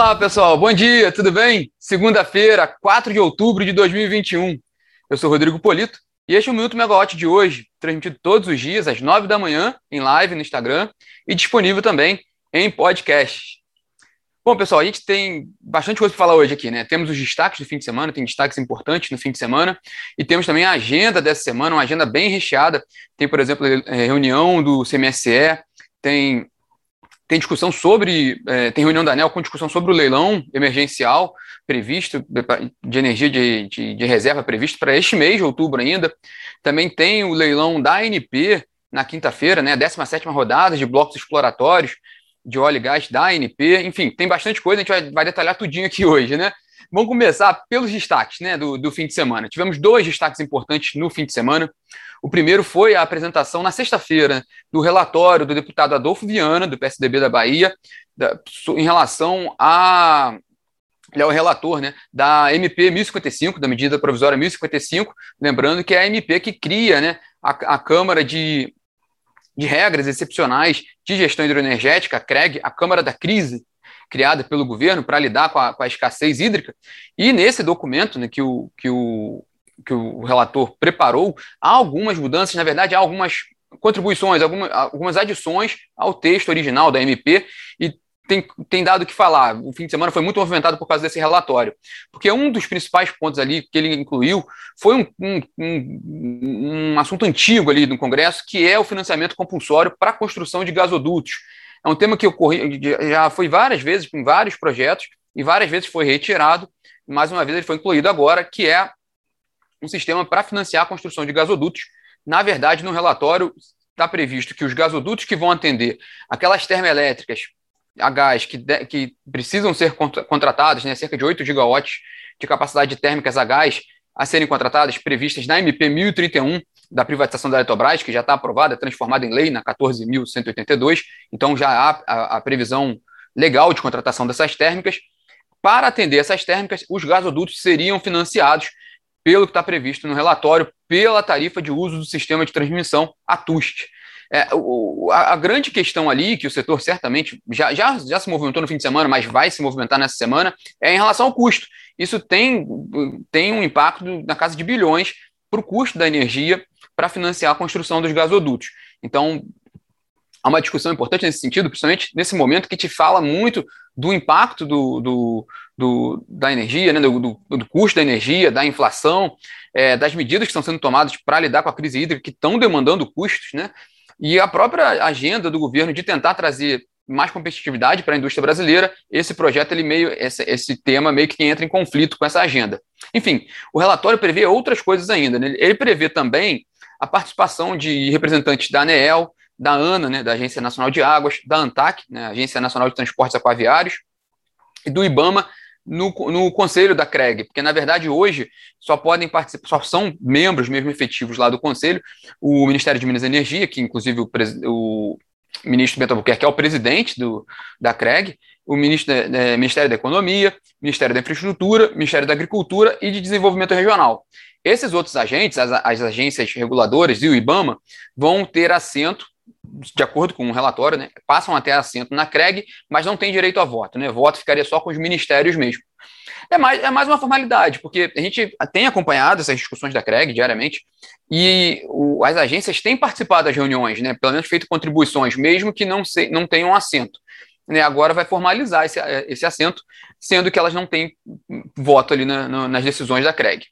Olá, pessoal. Bom dia, tudo bem? Segunda-feira, 4 de outubro de 2021. Eu sou Rodrigo Polito e este é o Minuto Megawatt de hoje, transmitido todos os dias às 9 da manhã em live no Instagram e disponível também em podcast. Bom, pessoal, a gente tem bastante coisa para falar hoje aqui, né? Temos os destaques do fim de semana, tem destaques importantes no fim de semana, e temos também a agenda dessa semana, uma agenda bem recheada. Tem, por exemplo, reunião do CMSE, tem tem discussão sobre, é, tem reunião da ANEL com discussão sobre o leilão emergencial previsto, de energia de, de, de reserva previsto para este mês de outubro ainda. Também tem o leilão da ANP na quinta-feira, né, a 17 rodada de blocos exploratórios de óleo e gás da ANP. Enfim, tem bastante coisa, a gente vai, vai detalhar tudinho aqui hoje, né? Vamos começar pelos destaques né, do, do fim de semana. Tivemos dois destaques importantes no fim de semana. O primeiro foi a apresentação na sexta-feira do relatório do deputado Adolfo Viana, do PSDB da Bahia, da, em relação a. Ele é o relator né, da MP 1055, da medida provisória 1055, lembrando que é a MP que cria né, a, a Câmara de, de Regras Excepcionais de Gestão Hidroenergética, a CREG, a Câmara da Crise, criada pelo governo para lidar com a, com a, escassez hídrica. E nesse documento né, que, o, que o que o relator preparou, há algumas mudanças, na verdade, há algumas contribuições, algumas, algumas adições ao texto original da MP e tem, tem dado o que falar. O fim de semana foi muito movimentado por causa desse relatório, porque um dos principais pontos ali que ele incluiu foi um, um, um, um assunto antigo ali no Congresso, que é o financiamento compulsório para a construção de gasodutos. É um tema que ocorreu, já foi várias vezes em vários projetos e várias vezes foi retirado. Mais uma vez ele foi incluído agora, que é um sistema para financiar a construção de gasodutos. Na verdade, no relatório está previsto que os gasodutos que vão atender aquelas termoelétricas a gás que, que precisam ser contratadas, né, cerca de 8 gigawatts de capacidade térmicas a gás a serem contratadas, previstas na MP 1031 da privatização da Eletrobras, que já está aprovada, transformada em lei na 14.182, então já há a, a previsão legal de contratação dessas térmicas. Para atender essas térmicas, os gasodutos seriam financiados pelo que está previsto no relatório, pela tarifa de uso do sistema de transmissão ATUST. É, o, a, a, grande questão ali, que o setor certamente já, já, já se movimentou no fim de semana, mas vai se movimentar nessa semana, é em relação ao custo. Isso tem, tem um impacto na casa de bilhões para o custo da energia para financiar a construção dos gasodutos. Então, há uma discussão importante nesse sentido, principalmente nesse momento que te fala muito do impacto do, do, do da energia, né, do, do, custo da energia, da inflação, é, das medidas que estão sendo tomadas para lidar com a crise hídrica, que estão demandando custos, né, e a própria agenda do governo de tentar trazer mais competitividade para a indústria brasileira, esse projeto, ele meio, esse, esse tema meio que entra em conflito com essa agenda. Enfim, o relatório prevê outras coisas ainda. Né? Ele prevê também a participação de representantes da ANEEL, da ANA, né, da Agência Nacional de Águas, da ANTAC, né, Agência Nacional de Transportes Aquaviários, e do IBAMA no, no conselho da CREG, porque na verdade hoje só podem participar, só são membros mesmo efetivos lá do conselho, o Ministério de Minas e Energia, que inclusive o, o ministro Bento Albuquerque é o presidente do, da CREG, o ministro, é, Ministério da Economia, Ministério da Infraestrutura, Ministério da Agricultura e de Desenvolvimento Regional. Esses outros agentes, as, as agências reguladoras e o IBAMA, vão ter assento de acordo com um relatório, né, passam até assento na CREG, mas não têm direito a voto. Né? Voto ficaria só com os ministérios mesmo. É mais, é mais uma formalidade, porque a gente tem acompanhado essas discussões da CREG diariamente e o, as agências têm participado das reuniões, né, pelo menos feito contribuições, mesmo que não, se, não tenham assento. Né, agora vai formalizar esse, esse assento, sendo que elas não têm voto ali na, na, nas decisões da CREG.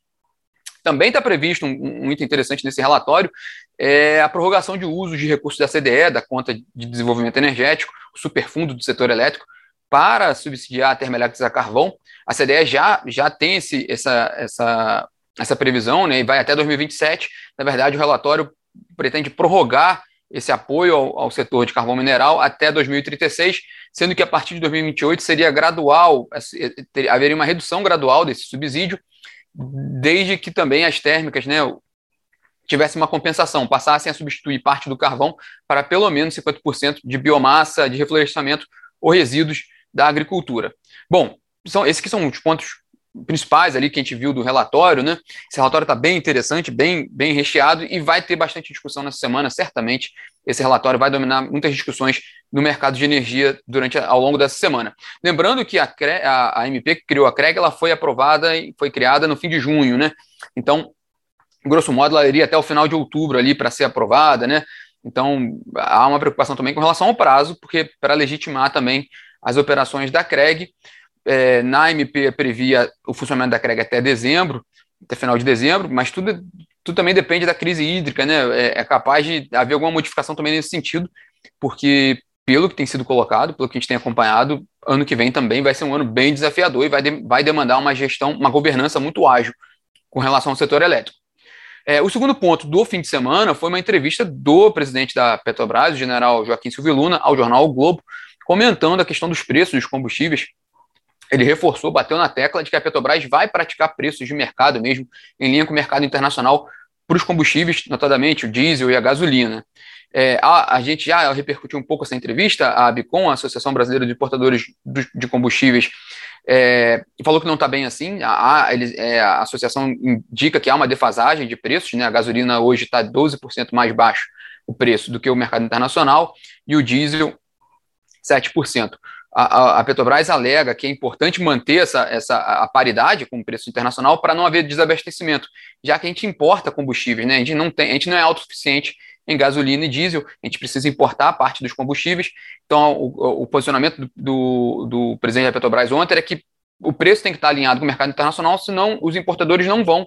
Também está previsto um, um item interessante nesse relatório, é a prorrogação de uso de recursos da CDE, da Conta de Desenvolvimento Energético, o superfundo do setor elétrico, para subsidiar a termoelétrica a carvão. A CDE já, já tem esse, essa, essa, essa previsão, né, e vai até 2027. Na verdade, o relatório pretende prorrogar esse apoio ao, ao, setor de carvão mineral até 2036, sendo que a partir de 2028 seria gradual, haveria uma redução gradual desse subsídio, desde que também as térmicas, né, tivessem uma compensação, passassem a substituir parte do carvão para pelo menos 50% de biomassa de reflorestamento ou resíduos da agricultura. Bom, são, esses que são os pontos principais ali que a gente viu do relatório, né? Esse relatório está bem interessante, bem, bem recheado e vai ter bastante discussão nessa semana, certamente. Esse relatório vai dominar muitas discussões no mercado de energia durante ao longo dessa semana. Lembrando que a, a, a MP que criou a CREG ela foi aprovada e foi criada no fim de junho, né? Então, grosso modo, ela iria até o final de outubro ali para ser aprovada, né? Então, há uma preocupação também com relação ao prazo, porque para legitimar também as operações da CREG, é, na MP previa o funcionamento da CREG até dezembro, até final de dezembro, mas tudo, tudo também depende da crise hídrica, né? É, é capaz de haver alguma modificação também nesse sentido, porque pelo que tem sido colocado, pelo que a gente tem acompanhado, ano que vem também vai ser um ano bem desafiador e vai, de, vai demandar uma gestão, uma governança muito ágil com relação ao setor elétrico. É, o segundo ponto do fim de semana foi uma entrevista do presidente da Petrobras, o general Joaquim Silvio Luna, ao jornal o Globo, comentando a questão dos preços dos combustíveis. Ele reforçou, bateu na tecla de que a Petrobras vai praticar preços de mercado mesmo, em linha com o mercado internacional, para os combustíveis, notadamente o diesel e a gasolina. É, a, a, gente já repercutiu um pouco essa entrevista, a ABICOM, a Associação Brasileira de Importadores de Combustíveis, é, falou que não está bem assim. A, a, é, a, associação indica que há uma defasagem de preços, né? A gasolina hoje está 12% mais baixo o preço do que o mercado internacional e o diesel 7%. A, a, Petrobras alega que é importante manter essa, essa a paridade com o preço internacional para não haver desabastecimento, já que a gente importa combustíveis, né? A gente não tem, a gente não é autossuficiente em gasolina e diesel, a gente precisa importar parte dos combustíveis. Então, o, o posicionamento do, do, presidente da Petrobras ontem era que o preço tem que estar alinhado com o mercado internacional, senão os importadores não vão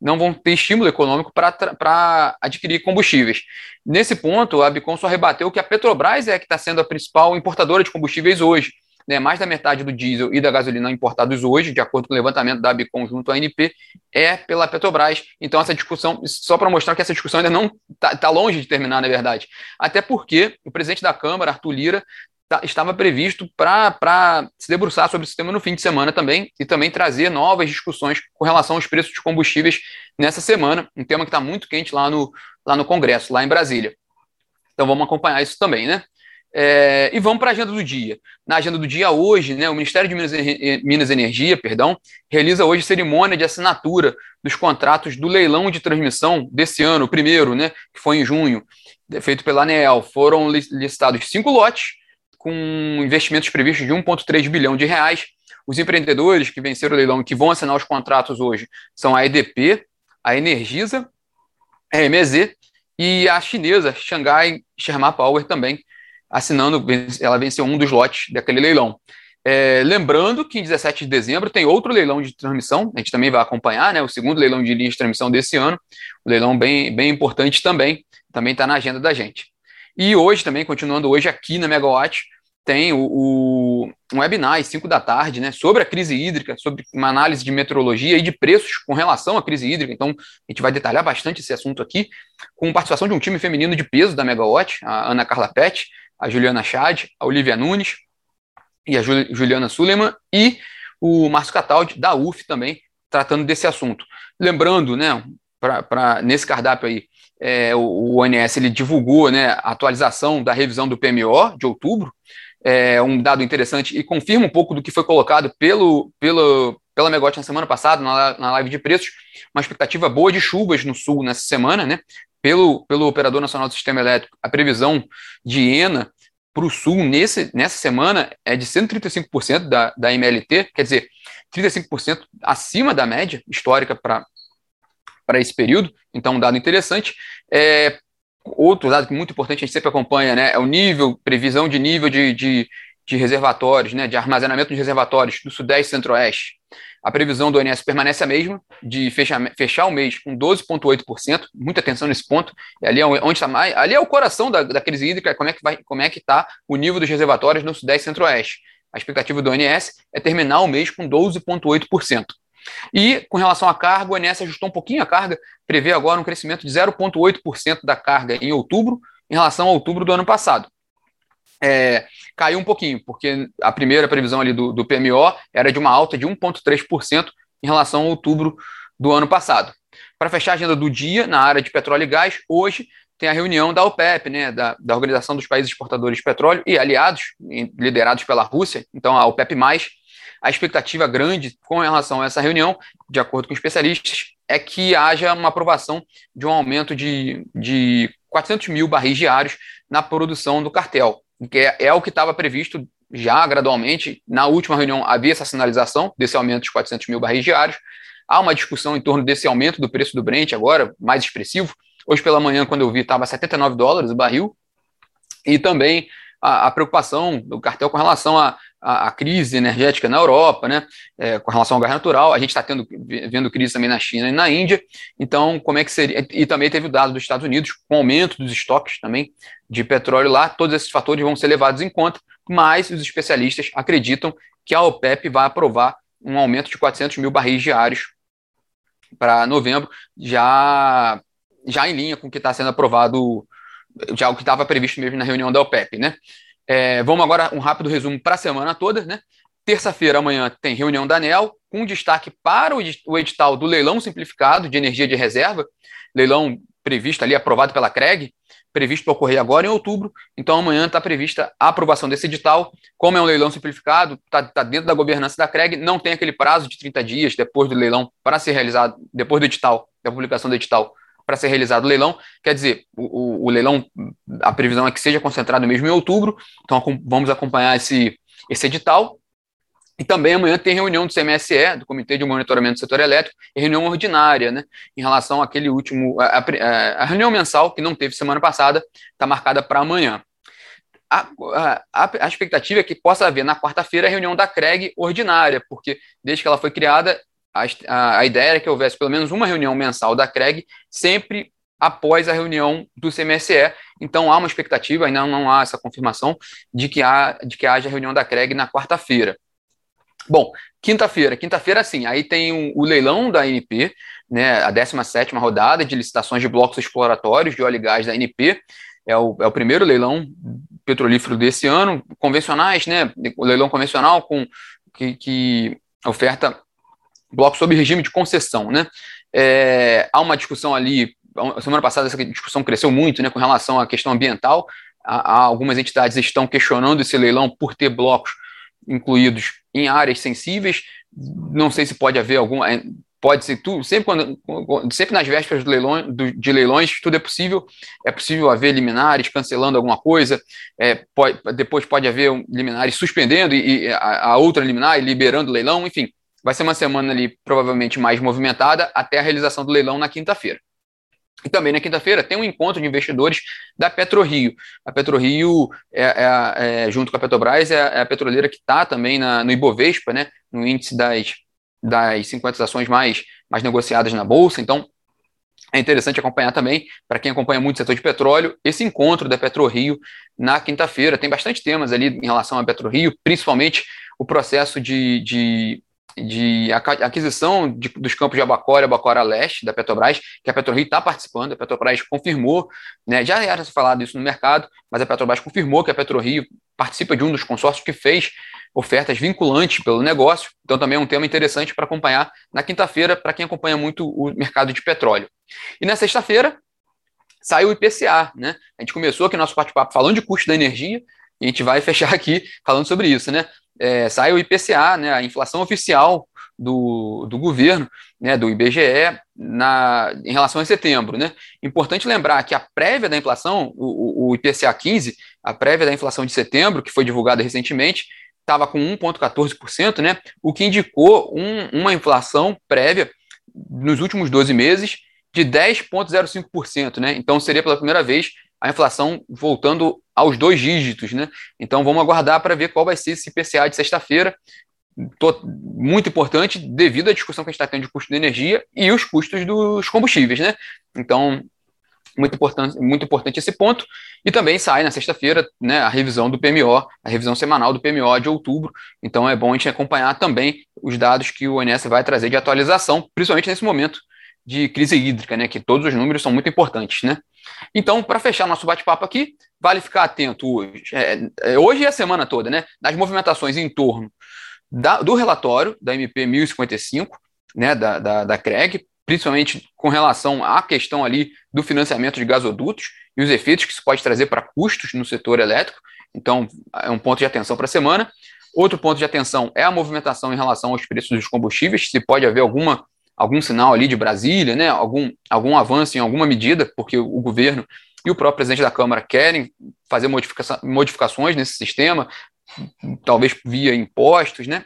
não vão ter estímulo econômico para adquirir combustíveis. Nesse ponto, a Bicom só rebateu que a Petrobras é que está sendo a principal importadora de combustíveis hoje né, mais da metade do diesel e da gasolina importados hoje, de acordo com o levantamento da Bicom junto à ANP, é pela Petrobras. Então, essa discussão, só para mostrar que essa discussão ainda não está tá longe de terminar, na verdade. Até porque o presidente da Câmara, Arthur Lira, estava previsto para se debruçar sobre esse tema no fim de semana também e também trazer novas discussões com relação aos preços de combustíveis nessa semana, um tema que está muito quente lá no, lá no Congresso, lá em Brasília. Então vamos acompanhar isso também, né? É, e vamos para a agenda do dia. Na agenda do dia hoje, né, o Ministério de Minas, Minas e Energia perdão, realiza hoje cerimônia de assinatura dos contratos do leilão de transmissão desse ano, o primeiro, né, que foi em junho, feito pela ANEEL. Foram listados cinco lotes, com investimentos previstos de 1,3 bilhão de reais. Os empreendedores que venceram o leilão e que vão assinar os contratos hoje são a EDP, a Energisa, a MZ e a chinesa Shanghai Sherma Power também, assinando, ela venceu um dos lotes daquele leilão. É, lembrando que em 17 de dezembro tem outro leilão de transmissão, a gente também vai acompanhar, né, o segundo leilão de linha de transmissão desse ano, um leilão bem, bem importante também, também está na agenda da gente. E hoje também, continuando hoje aqui na Megawatt, tem o, o, um webinar às 5 da tarde, né, sobre a crise hídrica, sobre uma análise de meteorologia e de preços com relação à crise hídrica. Então, a gente vai detalhar bastante esse assunto aqui, com participação de um time feminino de peso da Megawatt, a Ana Carla Pet, a Juliana Chad, a Olivia Nunes e a Juliana Suleiman e o Márcio Cataldi, da UF também, tratando desse assunto. Lembrando, né, pra nesse cardápio aí, é, o, o ONS ele divulgou né, a atualização da revisão do PMO de outubro, é um dado interessante e confirma um pouco do que foi colocado pelo, pelo, pela Megote na semana passada, na, na live de preços, uma expectativa boa de chuvas no sul nessa semana, né? pelo, pelo Operador Nacional do Sistema Elétrico, a previsão de ENA para o Sul nesse, nessa semana é de 135% da, da MLT, quer dizer, 35% acima da média histórica para esse período, então um dado interessante. É, outro dado é muito importante, a gente sempre acompanha, né, é o nível, previsão de nível de, de, de reservatórios, né, de armazenamento de reservatórios do Sudeste e Centro-Oeste. A previsão do ONS permanece a mesma, de fechar, fechar o mês com 12,8%, muita atenção nesse ponto, ali é onde está mais, ali é o coração da, da crise hídrica, como é que vai, como é que está o nível dos reservatórios no Sudeste e Centro-Oeste. A expectativa do ONS é terminar o mês com 12,8%. E com relação à carga, o ONS ajustou um pouquinho a carga, prevê agora um crescimento de 0,8% da carga em outubro, em relação a outubro do ano passado. É, caiu um pouquinho, porque a primeira previsão ali do, do PMO era de uma alta de 1,3% em relação a outubro do ano passado. Para fechar a agenda do dia, na área de petróleo e gás, hoje tem a reunião da OPEP, né, da, da Organização dos Países Exportadores de Petróleo e aliados, liderados pela Rússia, então a OPEP+, a expectativa grande com relação a essa reunião, de acordo com especialistas, é que haja uma aprovação de um aumento de, de 400 mil barris diários na produção do cartel, que é, é o que estava previsto já gradualmente. Na última reunião havia essa sinalização desse aumento de 400 mil barris diários. Há uma discussão em torno desse aumento do preço do Brent agora, mais expressivo. Hoje pela manhã, quando eu vi, estava 79 dólares o barril. E também a, a preocupação do cartel com relação à a, a, crise energética na Europa, né, é, com relação ao gás natural. A gente está vendo crise também na China e na Índia. Então, como é que seria? E também teve o dado dos Estados Unidos com aumento dos estoques também de petróleo lá. Todos esses fatores vão ser levados em conta, mas os especialistas acreditam que a OPEP vai aprovar um aumento de 400 mil barris diários para novembro, já já em linha com o que está sendo aprovado já o que estava previsto mesmo na reunião da OPEP, né? É, vamos agora um rápido resumo para a semana toda, né? Terça-feira, amanhã, tem reunião da ANEL, com destaque para o edital do leilão simplificado de energia de reserva, leilão previsto ali, aprovado pela CREG, previsto para ocorrer agora em outubro. Então, amanhã está prevista a aprovação desse edital. Como é um leilão simplificado, está tá dentro da governança da CREG, não tem aquele prazo de 30 dias depois do leilão para ser realizado, depois do edital, da publicação do edital, para ser realizado o leilão. Quer dizer, o, o, o, leilão, a previsão é que seja concentrado mesmo em outubro, então vamos acompanhar esse, esse edital. E também amanhã tem reunião do CMSE, do Comitê de Monitoramento do Setor Elétrico, reunião ordinária, né, em relação àquele último. A, a, a reunião mensal, que não teve semana passada, está marcada para amanhã. A, a, a, expectativa é que possa haver na quarta-feira a reunião da CREG ordinária, porque desde que ela foi criada, a, a, ideia era que houvesse pelo menos uma reunião mensal da CREG, sempre após a reunião do CMSE. Então há uma expectativa, ainda não há essa confirmação, de que, há, de que haja reunião da CREG na quarta-feira. Bom, quinta-feira, quinta-feira sim, aí tem o, o leilão da ANP, né, a 17 rodada de licitações de blocos exploratórios de óleo e gás da ANP, é o, é o primeiro leilão petrolífero desse ano, convencionais, né, o leilão convencional com que, que oferta bloco sob regime de concessão, né? É, há uma discussão ali, semana passada essa discussão cresceu muito, né, com relação à questão ambiental. Há, há algumas entidades estão questionando esse leilão por ter blocos incluídos em áreas sensíveis. Não sei se pode haver algum, é, pode ser tudo, sempre quando, sempre nas vésperas do leilão, do, de leilões, tudo é possível. É possível haver liminares cancelando alguma coisa. É, pode, depois pode haver liminares suspendendo e, e a, a outra liminar e liberando o leilão. Enfim, Vai ser uma semana ali provavelmente mais movimentada até a realização do leilão na quinta-feira. E também na quinta-feira tem um encontro de investidores da PetroRio. A PetroRio, é, é, é, junto com a Petrobras, é, é a petroleira que está também na, no Ibovespa, né, no índice das, das 50 ações mais, mais negociadas na Bolsa. Então, é interessante acompanhar também, para quem acompanha muito o setor de petróleo, esse encontro da PetroRio na quinta-feira. Tem bastante temas ali em relação à PetroRio, principalmente o processo de, de de aquisição de, dos campos de Abacora Abacora Leste da Petrobras, que a PetroRio está participando, a Petrobras confirmou, né, já era falado isso no mercado, mas a Petrobras confirmou que a PetroRio participa de um dos consórcios que fez ofertas vinculantes pelo negócio, então também é um tema interessante para acompanhar na quinta-feira, para quem acompanha muito o mercado de petróleo. E na sexta-feira, saiu o IPCA, né? A gente começou aqui nosso bate-papo falando de custo da energia, e a gente vai fechar aqui falando sobre isso, né? é, sai o IPCA, né, a inflação oficial do, do governo, né, do IBGE, na, em relação a setembro. Né? Importante lembrar que a prévia da inflação, o, o IPCA 15, a prévia da inflação de setembro, que foi divulgada recentemente, estava com 1,14%, né, o que indicou um, uma inflação prévia nos últimos 12 meses de 10,05%. Né? Então, seria pela primeira vez a inflação voltando aos dois dígitos, né? Então vamos aguardar para ver qual vai ser esse IPCA de sexta-feira. Muito importante devido à discussão que a gente está tendo de custo de energia e os custos dos combustíveis, né? Então, muito importante, muito importante esse ponto. E também sai na sexta-feira né, a revisão do PMO, a revisão semanal do PMO de outubro. Então é bom a gente acompanhar também os dados que o ONS vai trazer de atualização, principalmente nesse momento de crise hídrica, né? Que todos os números são muito importantes, né? Então, para fechar nosso bate-papo aqui, vale ficar atento hoje, é, é, hoje e a semana toda, né? Nas movimentações em torno da, do relatório da MP 1055, né? Da, da, da CREG, principalmente com relação à questão ali do financiamento de gasodutos e os efeitos que isso pode trazer para custos no setor elétrico. Então, é um ponto de atenção para a semana. Outro ponto de atenção é a movimentação em relação aos preços dos combustíveis, se pode haver alguma algum sinal ali de Brasília, né, algum, algum avanço em alguma medida, porque o governo e o próprio presidente da Câmara querem fazer modificações nesse sistema, talvez via impostos, né?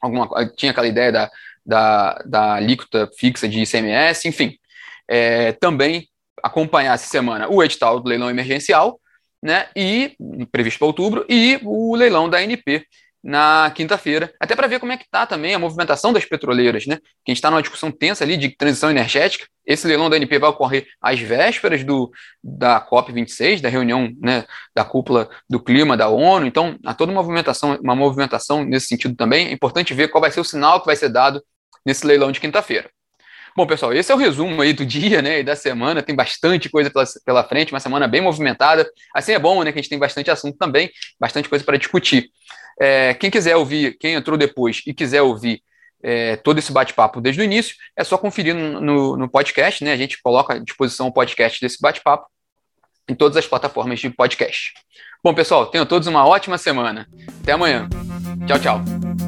Alguma, tinha aquela ideia da, da, da alíquota fixa de ICMS, enfim. É, também acompanhar essa semana o edital do leilão emergencial, né? E previsto para outubro, e o leilão da ANP, na quinta-feira, até para ver como é que está também a movimentação das petroleiras, né? Que a gente está numa discussão tensa ali de transição energética. Esse leilão da NP vai ocorrer às vésperas do, da COP26, da reunião né, da cúpula do clima da ONU. Então, há toda uma movimentação, uma movimentação nesse sentido também. É importante ver qual vai ser o sinal que vai ser dado nesse leilão de quinta-feira. Bom, pessoal, esse é o resumo aí do dia, né, e da semana. Tem bastante coisa pela, pela frente, uma semana bem movimentada. Assim é bom, né, que a gente tem bastante assunto também, bastante coisa para discutir. É, quem quiser ouvir, quem entrou depois e quiser ouvir é, todo esse bate-papo desde o início, é só conferir no, no, no, podcast, né? A gente coloca à disposição o podcast desse bate-papo em todas as plataformas de podcast. Bom, pessoal, tenham todos uma ótima semana. Até amanhã. Tchau, tchau.